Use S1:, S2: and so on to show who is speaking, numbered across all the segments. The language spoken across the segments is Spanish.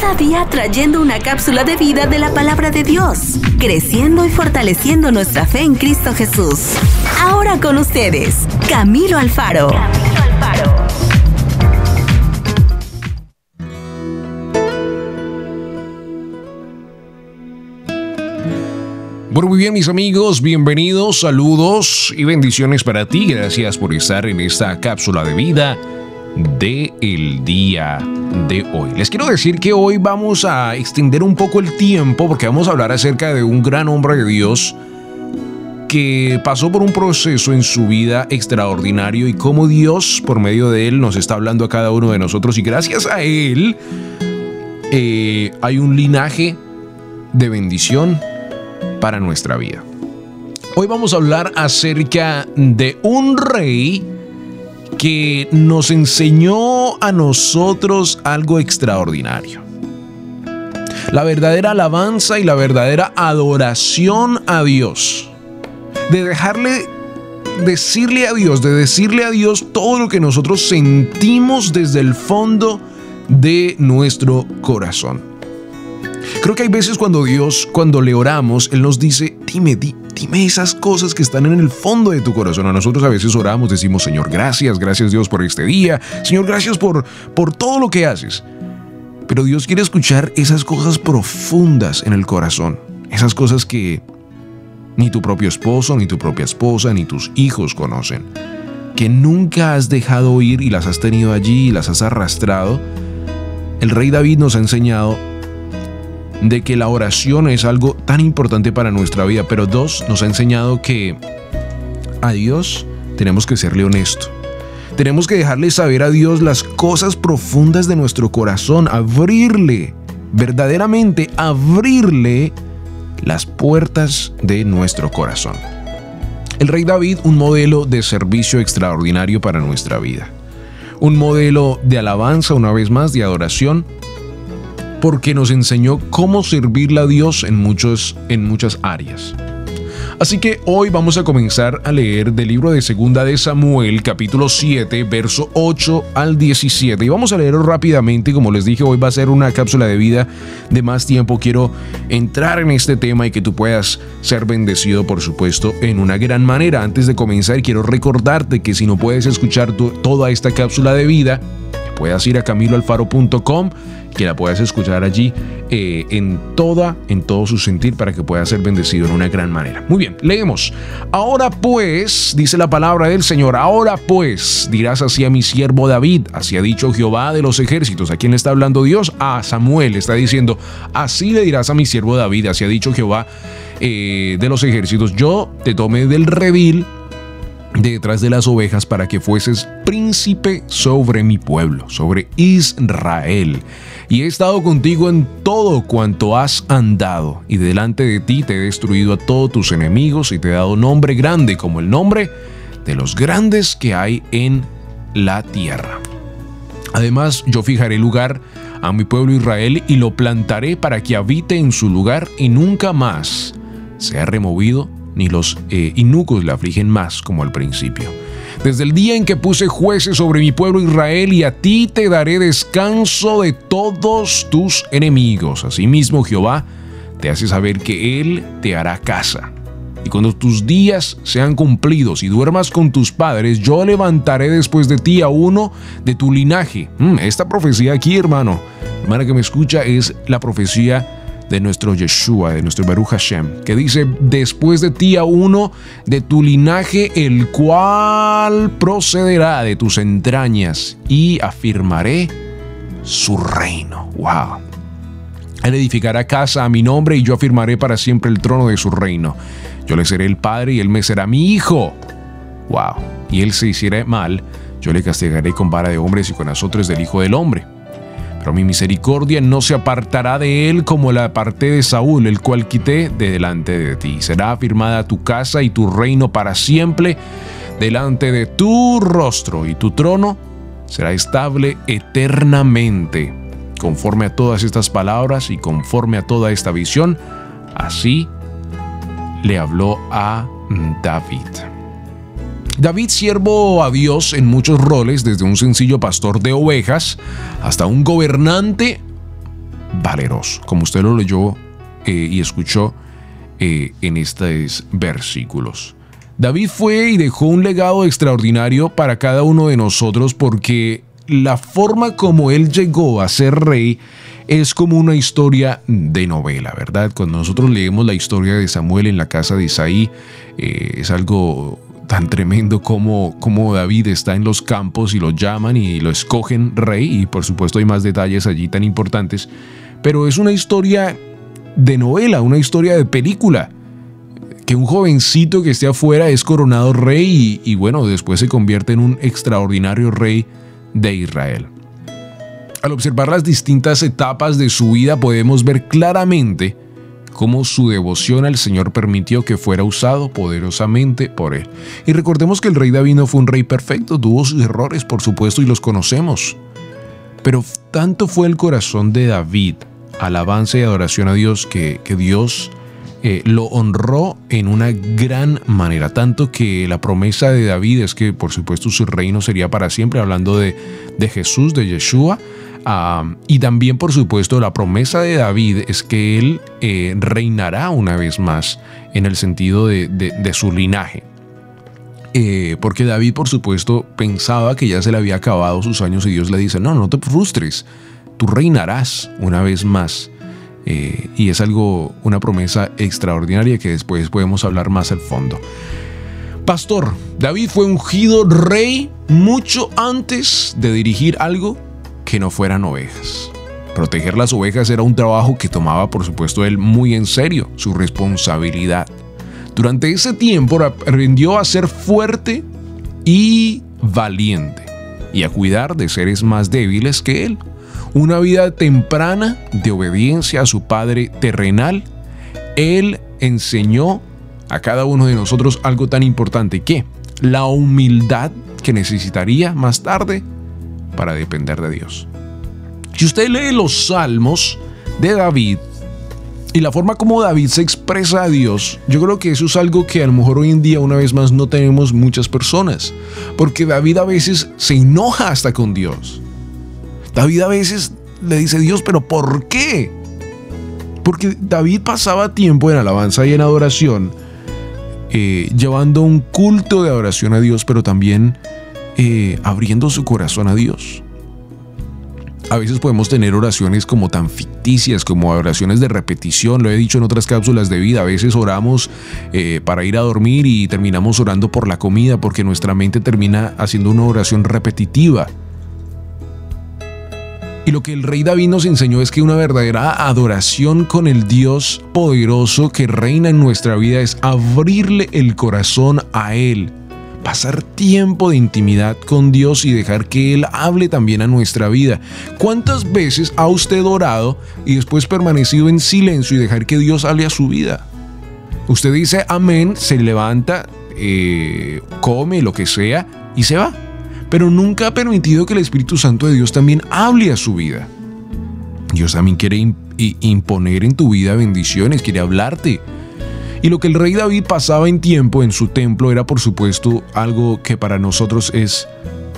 S1: Cada día trayendo una cápsula de vida de la palabra de Dios, creciendo y fortaleciendo nuestra fe en Cristo Jesús. Ahora con ustedes, Camilo Alfaro. Camilo Alfaro.
S2: Bueno, muy bien mis amigos, bienvenidos, saludos y bendiciones para ti. Gracias por estar en esta cápsula de vida de el día de hoy. Les quiero decir que hoy vamos a extender un poco el tiempo porque vamos a hablar acerca de un gran hombre de Dios que pasó por un proceso en su vida extraordinario y cómo Dios por medio de él nos está hablando a cada uno de nosotros y gracias a él eh, hay un linaje de bendición para nuestra vida. Hoy vamos a hablar acerca de un rey que nos enseñó a nosotros algo extraordinario. La verdadera alabanza y la verdadera adoración a Dios. De dejarle decirle a Dios, de decirle a Dios todo lo que nosotros sentimos desde el fondo de nuestro corazón. Creo que hay veces cuando Dios, cuando le oramos, Él nos dice, dime, dime esas cosas que están en el fondo de tu corazón. A nosotros a veces oramos, decimos, Señor, gracias, gracias Dios por este día. Señor, gracias por, por todo lo que haces. Pero Dios quiere escuchar esas cosas profundas en el corazón. Esas cosas que ni tu propio esposo, ni tu propia esposa, ni tus hijos conocen. Que nunca has dejado ir y las has tenido allí y las has arrastrado. El rey David nos ha enseñado de que la oración es algo tan importante para nuestra vida, pero dos, nos ha enseñado que a Dios tenemos que serle honesto. Tenemos que dejarle saber a Dios las cosas profundas de nuestro corazón, abrirle, verdaderamente abrirle las puertas de nuestro corazón. El rey David, un modelo de servicio extraordinario para nuestra vida. Un modelo de alabanza, una vez más, de adoración, porque nos enseñó cómo servirle a Dios en, muchos, en muchas áreas. Así que hoy vamos a comenzar a leer del libro de Segunda de Samuel, capítulo 7, verso 8 al 17. Y vamos a leerlo rápidamente, como les dije, hoy va a ser una cápsula de vida de más tiempo. Quiero entrar en este tema y que tú puedas ser bendecido, por supuesto, en una gran manera. Antes de comenzar, quiero recordarte que si no puedes escuchar toda esta cápsula de vida, puedas ir a camiloalfaro.com que la puedas escuchar allí eh, en toda, en todo su sentir para que pueda ser bendecido en una gran manera. Muy bien, leemos. Ahora pues, dice la palabra del Señor, ahora pues dirás así a mi siervo David, así ha dicho Jehová de los ejércitos. ¿A quién le está hablando Dios? A Samuel está diciendo, así le dirás a mi siervo David, así ha dicho Jehová eh, de los ejércitos, yo te tomé del redil detrás de las ovejas para que fueses príncipe sobre mi pueblo, sobre Israel y he estado contigo en todo cuanto has andado, y delante de ti te he destruido a todos tus enemigos y te he dado nombre grande como el nombre de los grandes que hay en la tierra. Además, yo fijaré lugar a mi pueblo Israel y lo plantaré para que habite en su lugar y nunca más sea removido, ni los eh, inucos le afligen más como al principio desde el día en que puse jueces sobre mi pueblo Israel, y a ti te daré descanso de todos tus enemigos. Asimismo, Jehová te hace saber que Él te hará casa. y cuando tus días sean cumplidos y duermas con tus padres, yo levantaré después de ti a uno de tu linaje. Mm, esta profecía aquí, hermano, hermana que me escucha, es la profecía de nuestro Yeshua, de nuestro Baruch Hashem, que dice, después de ti a uno de tu linaje, el cual procederá de tus entrañas y afirmaré su reino. ¡Wow! Él edificará casa a mi nombre y yo afirmaré para siempre el trono de su reino. Yo le seré el padre y él me será mi hijo. ¡Wow! Y él se hiciera mal, yo le castigaré con vara de hombres y con azotes del hijo del hombre. Pero mi misericordia no se apartará de él como la aparté de Saúl, el cual quité de delante de ti. Será afirmada tu casa y tu reino para siempre delante de tu rostro, y tu trono será estable eternamente. Conforme a todas estas palabras y conforme a toda esta visión, así le habló a David. David siervo a Dios en muchos roles, desde un sencillo pastor de ovejas hasta un gobernante valeroso, como usted lo leyó eh, y escuchó eh, en estos versículos. David fue y dejó un legado extraordinario para cada uno de nosotros porque la forma como él llegó a ser rey es como una historia de novela, ¿verdad? Cuando nosotros leemos la historia de Samuel en la casa de Isaí, eh, es algo tan tremendo como, como David está en los campos y lo llaman y lo escogen rey y por supuesto hay más detalles allí tan importantes, pero es una historia de novela, una historia de película, que un jovencito que esté afuera es coronado rey y, y bueno, después se convierte en un extraordinario rey de Israel. Al observar las distintas etapas de su vida podemos ver claramente cómo su devoción al Señor permitió que fuera usado poderosamente por él. Y recordemos que el rey David no fue un rey perfecto, tuvo sus errores, por supuesto, y los conocemos. Pero tanto fue el corazón de David, alabanza y adoración a Dios, que, Dios eh, lo honró en una gran manera, tanto que la promesa de David es que por supuesto su reino sería para siempre, hablando de, de Jesús, de Yeshua, y también, por supuesto, la promesa de David es que él eh, reinará una vez más en el sentido de, su linaje. Eh, porque David, por supuesto, pensaba que ya se le había acabado sus años y Dios le dice, no, no te frustres, tú reinarás una vez más. Eh, y es algo, una promesa extraordinaria que después podemos hablar más al fondo. Pastor, David fue ungido rey mucho antes de dirigir algo que no fueran ovejas. Proteger las ovejas era un trabajo que tomaba, por supuesto, él muy en serio, su responsabilidad. Durante ese tiempo aprendió a ser fuerte y valiente y a cuidar de seres más débiles que él. Una vida temprana de obediencia a su padre terrenal. Él enseñó a cada uno de nosotros algo tan importante que la humildad que necesitaría más tarde para depender de Dios. Si usted lee los salmos de David y la forma como David se expresa a Dios, yo creo que eso es algo que a lo mejor hoy en día una vez más no tenemos muchas personas, porque David a veces se enoja hasta con Dios. David a veces le dice Dios, pero ¿por qué? Porque David pasaba tiempo en alabanza y en adoración, eh, llevando un culto de adoración a Dios, pero también eh, abriendo su corazón a Dios. A veces podemos tener oraciones como tan ficticias, como oraciones de repetición, lo he dicho en otras cápsulas de vida, a veces oramos eh, para ir a dormir y terminamos orando por la comida porque nuestra mente termina haciendo una oración repetitiva. Y lo que el rey David nos enseñó es que una verdadera adoración con el Dios poderoso que reina en nuestra vida es abrirle el corazón a Él pasar tiempo de intimidad con Dios y dejar que Él hable también a nuestra vida. ¿Cuántas veces ha usted orado y después permanecido en silencio y dejar que Dios hable a su vida? Usted dice amén, se levanta, eh, come, lo que sea y se va. Pero nunca ha permitido que el Espíritu Santo de Dios también hable a su vida. Dios también quiere imponer en tu vida bendiciones, quiere hablarte y lo que el rey David pasaba en tiempo en su templo era por supuesto algo que para nosotros es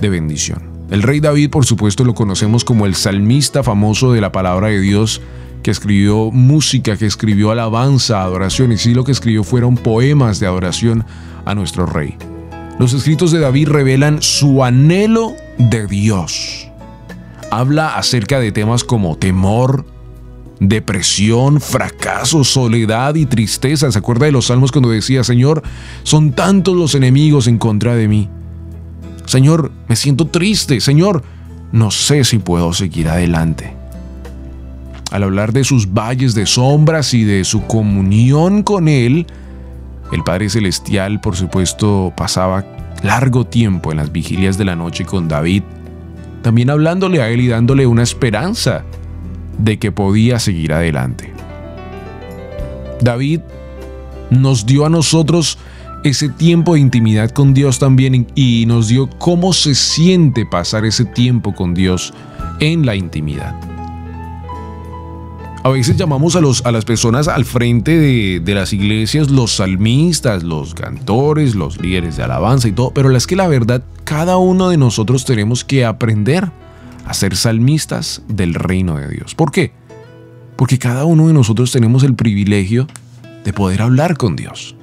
S2: de bendición. El rey David por supuesto lo conocemos como el salmista famoso de la palabra de Dios que escribió música, que escribió alabanza, adoración, y sí lo que escribió fueron poemas de adoración a nuestro rey. Los escritos de David revelan su anhelo de Dios. Habla acerca de temas como temor, depresión, fracaso, soledad y tristeza. ¿Se acuerda de los salmos cuando decía, Señor, son tantos los enemigos en contra de mí? Señor, me siento triste. Señor, no sé si puedo seguir adelante. Al hablar de sus valles de sombras y de su comunión con Él, el Padre Celestial, por supuesto, pasaba largo tiempo en las vigilias de la noche con David, también hablándole a Él y dándole una esperanza de que podía seguir adelante. David nos dio a nosotros ese tiempo de intimidad con Dios también y nos dio cómo se siente pasar ese tiempo con Dios en la intimidad. A veces llamamos a, los, a las personas al frente de, de, las iglesias los salmistas, los cantores, los líderes de alabanza y todo, pero es que la verdad, cada uno de nosotros tenemos que aprender a ser salmistas del reino de Dios. ¿Por qué? Porque cada uno de nosotros tenemos el privilegio de poder hablar con Dios.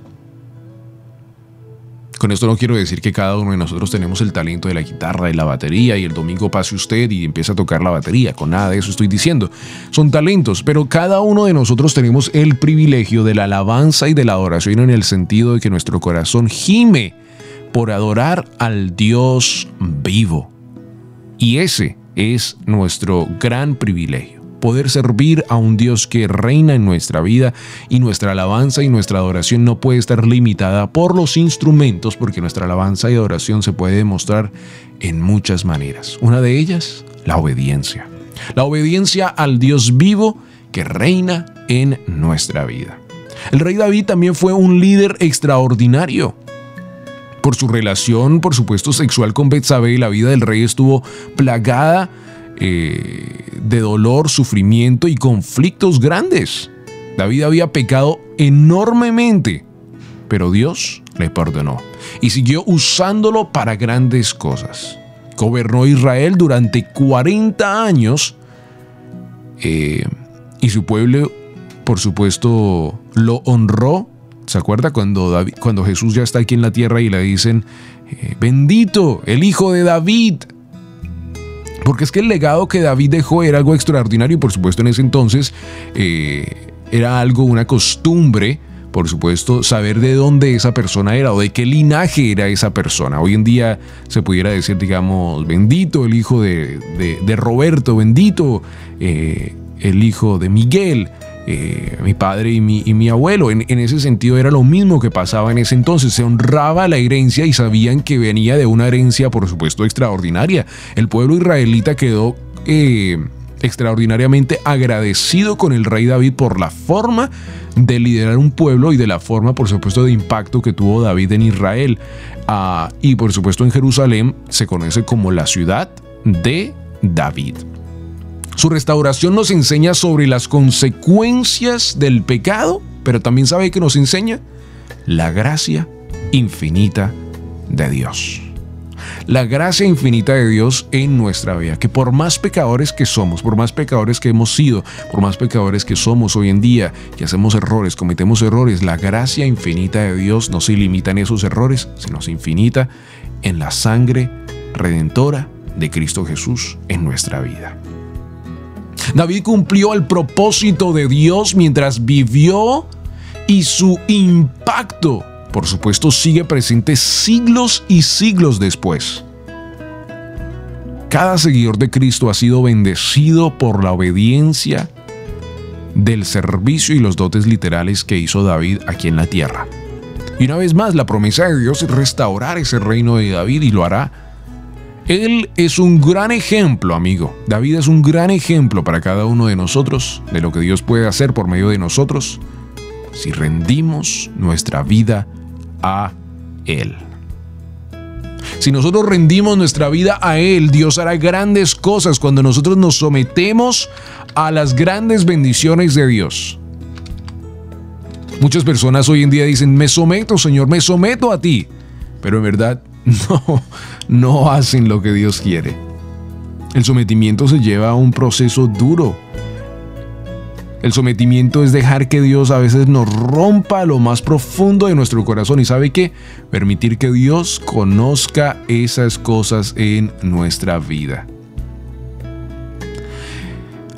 S2: Con esto no quiero decir que cada uno de nosotros tenemos el talento de la guitarra y la batería y el domingo pase usted y empiece a tocar la batería. Con nada de eso estoy diciendo. Son talentos, pero cada uno de nosotros tenemos el privilegio de la alabanza y de la adoración en el sentido de que nuestro corazón gime por adorar al Dios vivo. Y ese es nuestro gran privilegio poder servir a un Dios que reina en nuestra vida y nuestra alabanza y nuestra adoración no puede estar limitada por los instrumentos porque nuestra alabanza y adoración se puede demostrar en muchas maneras. Una de ellas, la obediencia. La obediencia al Dios vivo que reina en nuestra vida. El rey David también fue un líder extraordinario. Por su relación, por supuesto, sexual con Betsabé, la vida del rey estuvo plagada eh, de dolor, sufrimiento y conflictos grandes. David había pecado enormemente, pero Dios le perdonó y siguió usándolo para grandes cosas. Gobernó Israel durante 40 años eh, y su pueblo, por supuesto, lo honró. ¿Se acuerda cuando, David, cuando Jesús ya está aquí en la tierra y le dicen, eh, bendito el Hijo de David? Porque es que el legado que David dejó era algo extraordinario por supuesto en ese entonces eh, era algo, una costumbre, por supuesto, saber de dónde esa persona era o de qué linaje era esa persona. Hoy en día se pudiera decir, digamos, bendito el hijo de, Roberto, bendito eh, el hijo de Miguel. Eh, mi padre y mi, y mi abuelo. En, en, ese sentido era lo mismo que pasaba en ese entonces. Se honraba la herencia y sabían que venía de una herencia, por supuesto, extraordinaria. El pueblo israelita quedó eh, extraordinariamente agradecido con el rey David por la forma de liderar un pueblo y de la forma, por supuesto, de impacto que tuvo David en Israel. Ah, y por supuesto en Jerusalén se conoce como la ciudad de David. Su restauración nos enseña sobre las consecuencias del pecado, pero también sabe que nos enseña la gracia infinita de Dios. La gracia infinita de Dios en nuestra vida, que por más pecadores que somos, por más pecadores que hemos sido, por más pecadores que somos hoy en día, que hacemos errores, cometemos errores, la gracia infinita de Dios no se limita en esos errores, sino se infinita en la sangre redentora de Cristo Jesús en nuestra vida. David cumplió el propósito de Dios mientras vivió y su impacto, por supuesto, sigue presente siglos y siglos después. Cada seguidor de Cristo ha sido bendecido por la obediencia del servicio y los dotes literales que hizo David aquí en la tierra. Y una vez más, la promesa de Dios es restaurar ese reino de David y lo hará él es un gran ejemplo, amigo. David es un gran ejemplo para cada uno de nosotros de lo que Dios puede hacer por medio de nosotros si rendimos nuestra vida a Él. Si nosotros rendimos nuestra vida a Él, Dios hará grandes cosas cuando nosotros nos sometemos a las grandes bendiciones de Dios. Muchas personas hoy en día dicen, me someto, Señor, me someto a ti. Pero en verdad no, no hacen lo que Dios quiere. El sometimiento se lleva a un proceso duro. El sometimiento es dejar que Dios a veces nos rompa lo más profundo de nuestro corazón y sabe qué? Permitir que Dios conozca esas cosas en nuestra vida.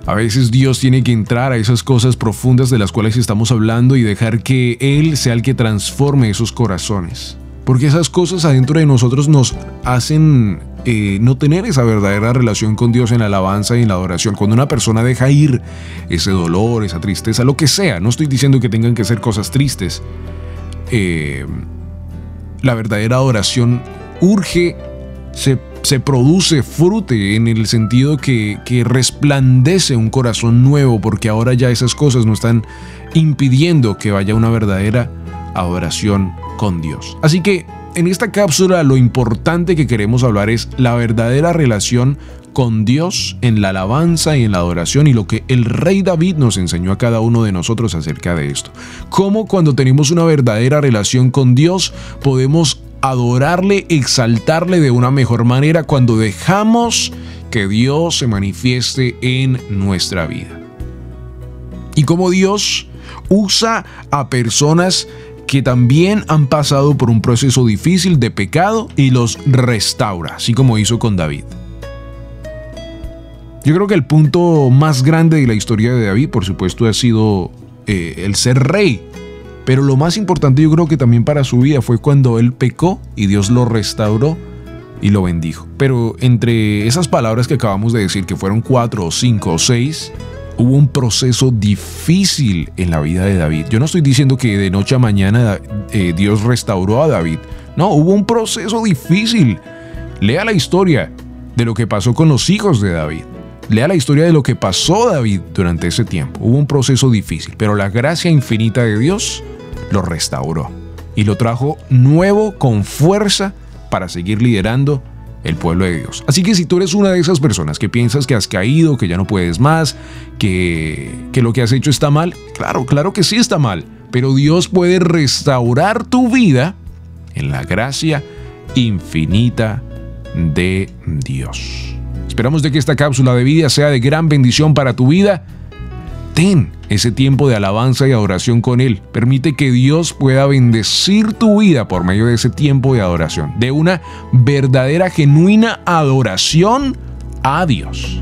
S2: A veces Dios tiene que entrar a esas cosas profundas de las cuales estamos hablando y dejar que Él sea el que transforme esos corazones. Porque esas cosas adentro de nosotros nos hacen eh, no tener esa verdadera relación con Dios en la alabanza y en la adoración. Cuando una persona deja ir ese dolor, esa tristeza, lo que sea, no estoy diciendo que tengan que ser cosas tristes. Eh, la verdadera adoración urge, se, se, produce, frute en el sentido que, que resplandece un corazón nuevo, porque ahora ya esas cosas no están impidiendo que vaya una verdadera adoración con Dios. Así que en esta cápsula lo importante que queremos hablar es la verdadera relación con Dios en la alabanza y en la adoración y lo que el rey David nos enseñó a cada uno de nosotros acerca de esto. Cómo cuando tenemos una verdadera relación con Dios podemos adorarle, exaltarle de una mejor manera cuando dejamos que Dios se manifieste en nuestra vida. Y cómo Dios usa a personas que también han pasado por un proceso difícil de pecado y los restaura, así como hizo con David. Yo creo que el punto más grande de la historia de David, por supuesto, ha sido eh, el ser rey. Pero lo más importante yo creo que también para su vida fue cuando él pecó y Dios lo restauró y lo bendijo. Pero entre esas palabras que acabamos de decir, que fueron cuatro o cinco o seis, hubo un proceso difícil en la vida de David. Yo no estoy diciendo que de noche a mañana eh, Dios restauró a David. No, hubo un proceso difícil. Lea la historia de lo que pasó con los hijos de David. Lea la historia de lo que pasó David durante ese tiempo. Hubo un proceso difícil, pero la gracia infinita de Dios lo restauró y lo trajo nuevo con fuerza para seguir liderando el pueblo de Dios. Así que si tú eres una de esas personas que piensas que has caído, que ya no puedes más, que, que lo que has hecho está mal, claro, claro que sí está mal, pero Dios puede restaurar tu vida en la gracia infinita de Dios. Esperamos de que esta cápsula de vida sea de gran bendición para tu vida. Ten ese tiempo de alabanza y adoración con Él. Permite que Dios pueda bendecir tu vida por medio de ese tiempo de adoración, de una verdadera, genuina adoración a Dios.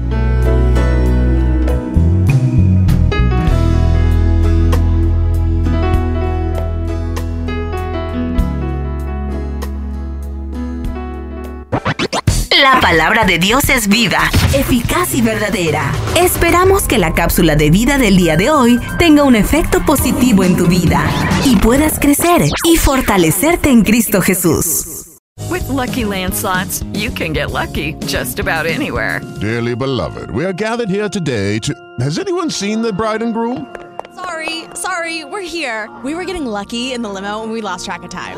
S1: La palabra de Dios es viva, eficaz y verdadera. Esperamos que la cápsula de vida del día de hoy tenga un efecto positivo en tu vida y puedas crecer y fortalecerte en Cristo Jesús.
S3: With lucky landslots, you can get lucky just about anywhere.
S4: Dearly beloved, we are gathered here today to. Has anyone seen the bride and groom?
S5: Sorry, sorry, we're here. We were getting lucky in the limo and we lost track of time.